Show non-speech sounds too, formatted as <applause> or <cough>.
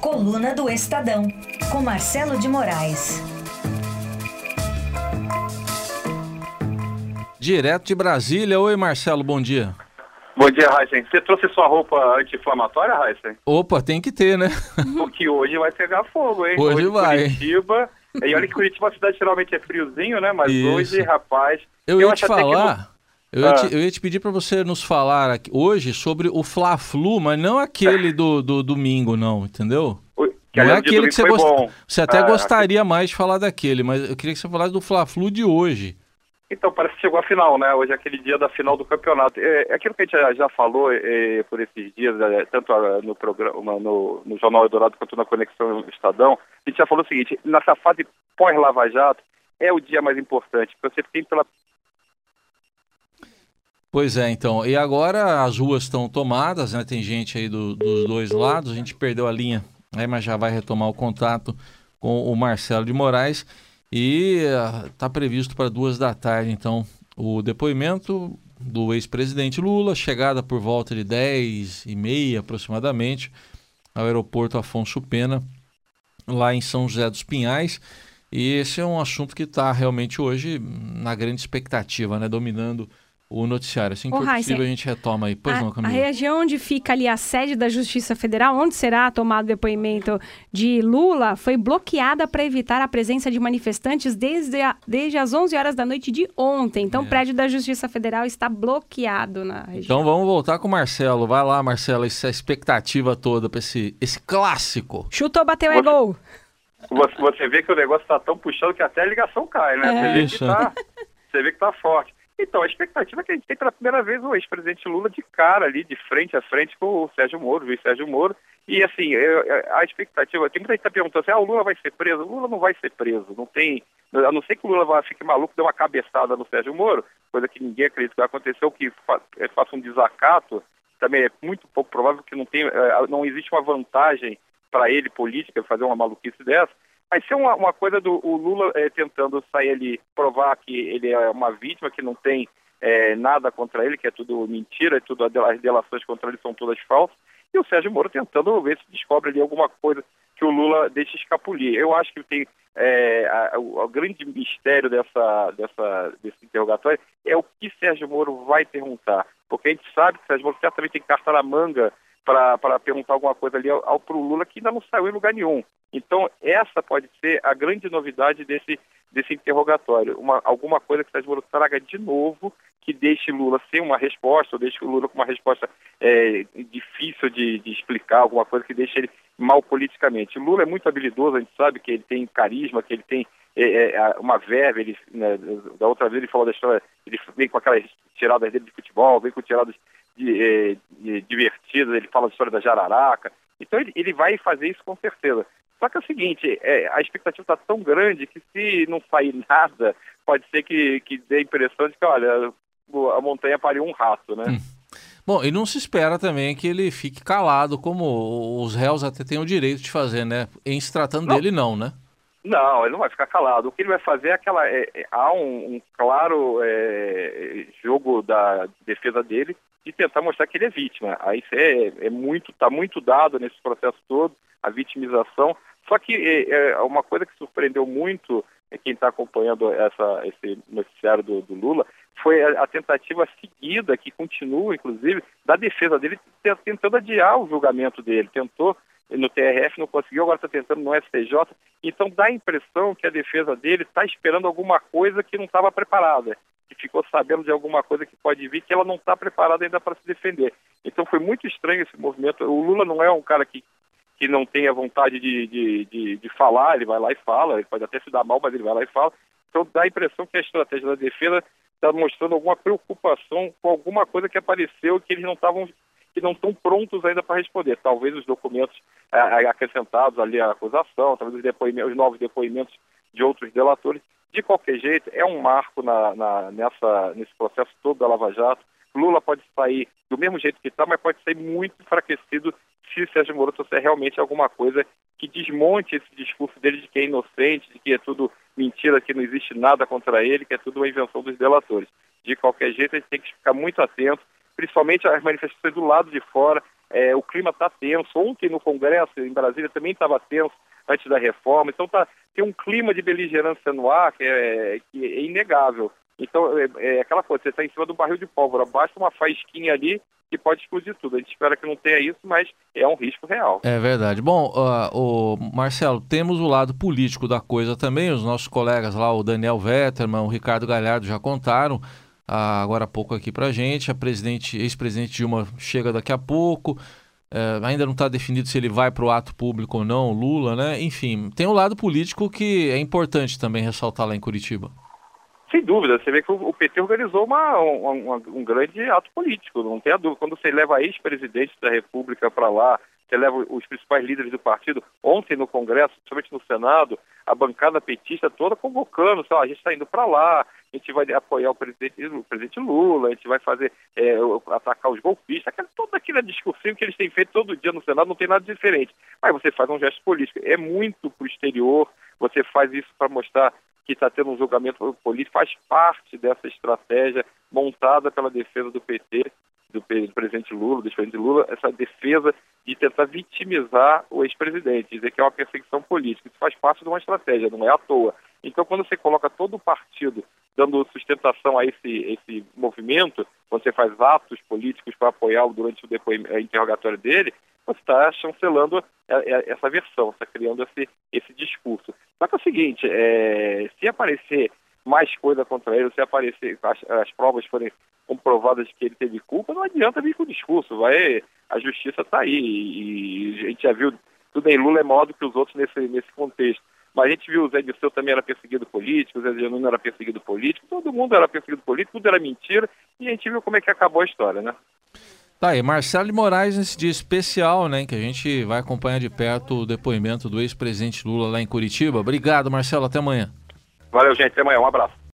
Coluna do Estadão, com Marcelo de Moraes. Direto de Brasília. Oi, Marcelo, bom dia. Bom dia, Raíssen. Você trouxe sua roupa anti-inflamatória, Raíssen? Opa, tem que ter, né? <laughs> Porque hoje vai pegar fogo, hein? Hoje, hoje vai. Curitiba. E olha que Curitiba, a cidade geralmente é friozinho, né? Mas Isso. hoje, rapaz. Eu, eu ia te falar. Eu ia, ah. te, eu ia, te, pedir para você nos falar aqui, hoje sobre o Fla-Flu, mas não aquele do, do domingo, não, entendeu? Que, não é aquele que você gost... Você até ah, gostaria mais de falar daquele, mas eu queria que você falasse do Fla-Flu de hoje. Então, parece que chegou a final, né? Hoje é aquele dia da final do campeonato. É, é aquilo que a gente já, já falou é, por esses dias, é, tanto no programa, no, no Jornal Eldorado quanto na Conexão Estadão, a gente já falou o seguinte, nessa fase pós-Lava Jato, é o dia mais importante, porque você tem pela Pois é, então. E agora as ruas estão tomadas, né? Tem gente aí do, dos dois lados. A gente perdeu a linha, né? mas já vai retomar o contato com o Marcelo de Moraes. E está uh, previsto para duas da tarde, então, o depoimento do ex-presidente Lula, chegada por volta de 10 e meia aproximadamente, ao aeroporto Afonso Pena, lá em São José dos Pinhais. E esse é um assunto que está realmente hoje na grande expectativa, né? Dominando o noticiário. Assim que for possível, a gente retoma aí. Pois a, não, Camila. A região onde fica ali a sede da Justiça Federal, onde será tomado o depoimento de Lula, foi bloqueada para evitar a presença de manifestantes desde, a, desde as 11 horas da noite de ontem. Então, é. o prédio da Justiça Federal está bloqueado na região. Então, vamos voltar com o Marcelo. Vai lá, Marcelo, essa expectativa toda para esse, esse clássico. Chutou, bateu, é gol. Você, você vê que o negócio está tão puxando que até a ligação cai, né? É. Você, vê que tá, <laughs> você vê que tá forte. Então, a expectativa é que a gente tem pela primeira vez o ex-presidente Lula de cara ali, de frente a frente com o Sérgio Moro, o Sérgio Moro. E assim, a expectativa, tem muita gente tá perguntando assim, ah, o Lula vai ser preso. O Lula não vai ser preso, não tem. A não ser que o Lula fique maluco, dê uma cabeçada no Sérgio Moro, coisa que ninguém acredita que vai acontecer, ou que é, faça um desacato, também é muito pouco provável que não, tem, é, não existe uma vantagem para ele política fazer uma maluquice dessa. Vai ser uma, uma coisa do Lula é, tentando sair ali, provar que ele é uma vítima, que não tem é, nada contra ele, que é tudo mentira, é tudo, as delações contra ele são todas falsas, e o Sérgio Moro tentando ver se descobre ali alguma coisa que o Lula deixa escapulir. Eu acho que tem é, a, o, grande mistério dessa, dessa, desse interrogatório é o que Sérgio Moro vai perguntar, porque a gente sabe que Sérgio Moro certamente tem carta na manga para perguntar alguma coisa ali ao, ao pro Lula que ainda não saiu em lugar nenhum. Então, essa pode ser a grande novidade desse, desse interrogatório. Uma, alguma coisa que Sérgio Moro traga de novo, que deixe Lula sem uma resposta, ou deixe o Lula com uma resposta é, difícil de, de, explicar, alguma coisa que deixe ele mal politicamente. Lula é muito habilidoso, a gente sabe que ele tem carisma, que ele tem é, é, uma verve, ele, né, da outra vez ele falou da história, ele vem com aquelas tiradas dele de futebol, vem com tiradas de, é, de, divertidas, ele fala da história da jararaca, então ele, ele vai fazer isso com certeza. Só que é o seguinte, é, a expectativa está tão grande que se não sair <laughs> nada, pode ser que, que dê a impressão de que, olha, a montanha pariu um rato, né? Hum. Bom, e não se espera também que ele fique calado, como os réus até têm o direito de fazer, né? Em se tratando não. dele, não, né? Não, ele não vai ficar calado. O que ele vai fazer é aquela. É, é, há um, um claro é, jogo da defesa dele de tentar mostrar que ele é vítima. Aí é, é muito, está muito dado nesse processo todo, a vitimização. Só que é, é uma coisa que surpreendeu muito é quem está acompanhando essa, esse noticiário do, do Lula foi a, a, tentativa seguida, que continua, inclusive, da defesa dele tentando adiar o julgamento dele. Tentou no TRF, não conseguiu, agora está tentando no STJ. Então dá a impressão que a defesa dele está esperando alguma coisa que não estava preparada, que ficou sabendo de alguma coisa que pode vir, que ela não está preparada ainda para se defender. Então foi muito estranho esse movimento. O Lula não é um cara que, que não tenha vontade de, de, de, de falar, ele vai lá e fala, ele pode até se dar mal, mas ele vai lá e fala. Então dá a impressão que a estratégia da defesa está mostrando alguma preocupação com alguma coisa que apareceu que eles não estavam que não estão prontos ainda para responder. Talvez os documentos é, acrescentados ali à acusação, talvez os, depoimentos, os novos depoimentos de outros delatores. De qualquer jeito, é um marco na, na, nessa, nesse processo todo da Lava Jato. Lula pode sair do mesmo jeito que está, mas pode sair muito enfraquecido se Sérgio Moro trouxer realmente alguma coisa que desmonte esse discurso dele de que é inocente, de que é tudo mentira, que não existe nada contra ele, que é tudo uma invenção dos delatores. De qualquer jeito, a gente tem que ficar muito atento, principalmente às manifestações do lado de fora, é, o clima está tenso. Ontem no Congresso, em Brasília, também estava tenso antes da reforma. Então tá, tem um clima de beligerância no ar que é, que é inegável. Então, é, é aquela coisa, você está em cima do barril de pólvora, basta uma faísquinha ali que pode explodir tudo. A gente espera que não tenha isso, mas é um risco real. É verdade. Bom, uh, o Marcelo, temos o lado político da coisa também. Os nossos colegas lá, o Daniel Vetterman, o Ricardo Galhardo já contaram agora há pouco aqui pra gente. A presidente, ex-presidente Dilma chega daqui a pouco. Uh, ainda não está definido se ele vai para o ato público ou não, Lula, né? Enfim, tem um lado político que é importante também ressaltar lá em Curitiba. Sem dúvida, você vê que o PT organizou uma, uma, um grande ato político, não tem a dúvida. Quando você leva ex-presidente da República para lá, você leva os principais líderes do partido, ontem no Congresso, principalmente no Senado, a bancada petista toda convocando, sei lá, a gente está indo para lá, a gente vai apoiar o presidente, o presidente Lula, a gente vai fazer é, atacar os golpistas, aquela, toda aquela discursinho que eles têm feito todo dia no Senado, não tem nada diferente. Mas você faz um gesto político, é muito para o exterior, você faz isso para mostrar que está tendo um julgamento político, faz parte dessa estratégia montada pela defesa do PT, do presidente Lula, do ex-presidente Lula, essa defesa de tentar vitimizar o ex-presidente, dizer que é uma perseguição política. Isso faz parte de uma estratégia, não é à toa. Então, quando você coloca todo o partido dando sustentação a esse, esse movimento, você faz atos políticos para apoiá-lo durante o depoimento, interrogatório dele, você está chancelando essa versão, está criando esse, esse discurso. Só que é o seguinte, é, se aparecer mais coisa contra ele, se aparecer, as, as provas forem comprovadas que ele teve culpa, não adianta vir com discurso, vai, a justiça está aí, e, e, a gente já viu, tudo em Lula é maior do que os outros nesse, nesse contexto. Mas a gente viu o Zé Dirceu também era perseguido político, o Zé Genuíno era perseguido político, todo mundo era perseguido político, tudo era mentira, e a gente viu como é que acabou a história, né? Tá aí, Marcelo de Moraes nesse dia especial, né, que a gente vai acompanhar de perto o depoimento do ex-presidente Lula lá em Curitiba. Obrigado, Marcelo, até amanhã. Valeu, gente, até amanhã, um abraço.